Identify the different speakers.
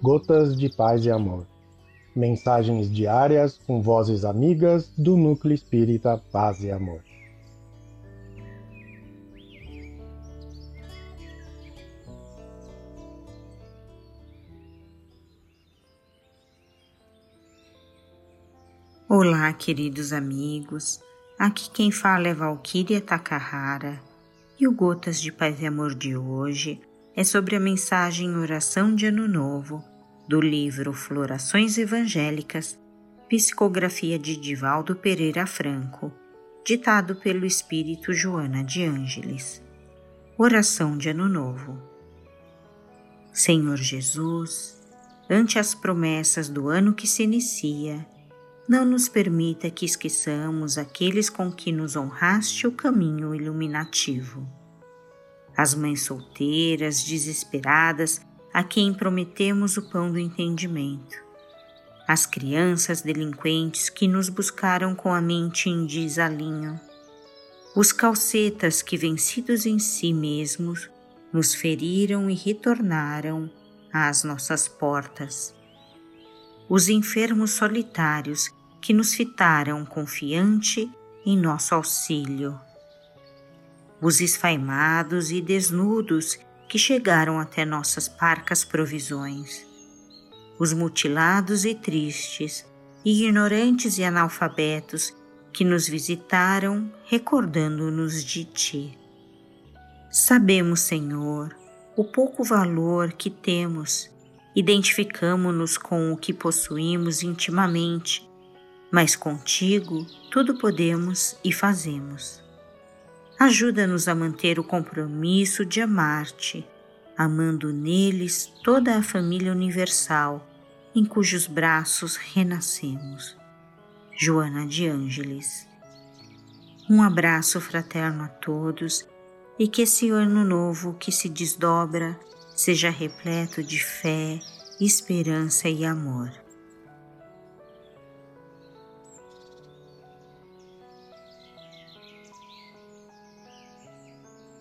Speaker 1: Gotas de Paz e Amor. Mensagens diárias com vozes amigas do Núcleo Espírita Paz e Amor.
Speaker 2: Olá, queridos amigos. Aqui quem fala é Valquíria Takahara e o Gotas de Paz e Amor de hoje é sobre a mensagem Oração de Ano Novo do livro Florações Evangélicas, psicografia de Divaldo Pereira Franco, ditado pelo Espírito Joana de Ângeles. Oração de Ano Novo. Senhor Jesus, ante as promessas do ano que se inicia, não nos permita que esqueçamos aqueles com que nos honraste o caminho iluminativo. As mães solteiras, desesperadas, a quem prometemos o pão do entendimento. As crianças delinquentes que nos buscaram com a mente em desalinho. Os calcetas que, vencidos em si mesmos, nos feriram e retornaram às nossas portas. Os enfermos solitários que nos fitaram confiante em nosso auxílio. Os esfaimados e desnudos que chegaram até nossas parcas provisões. Os mutilados e tristes, ignorantes e analfabetos que nos visitaram recordando-nos de Ti. Sabemos, Senhor, o pouco valor que temos, identificamo-nos com o que possuímos intimamente mas contigo tudo podemos e fazemos. Ajuda-nos a manter o compromisso de amar-te, amando neles toda a família universal em cujos braços renascemos. Joana de Ângeles. Um abraço fraterno a todos e que esse ano novo que se desdobra seja repleto de fé, esperança e amor.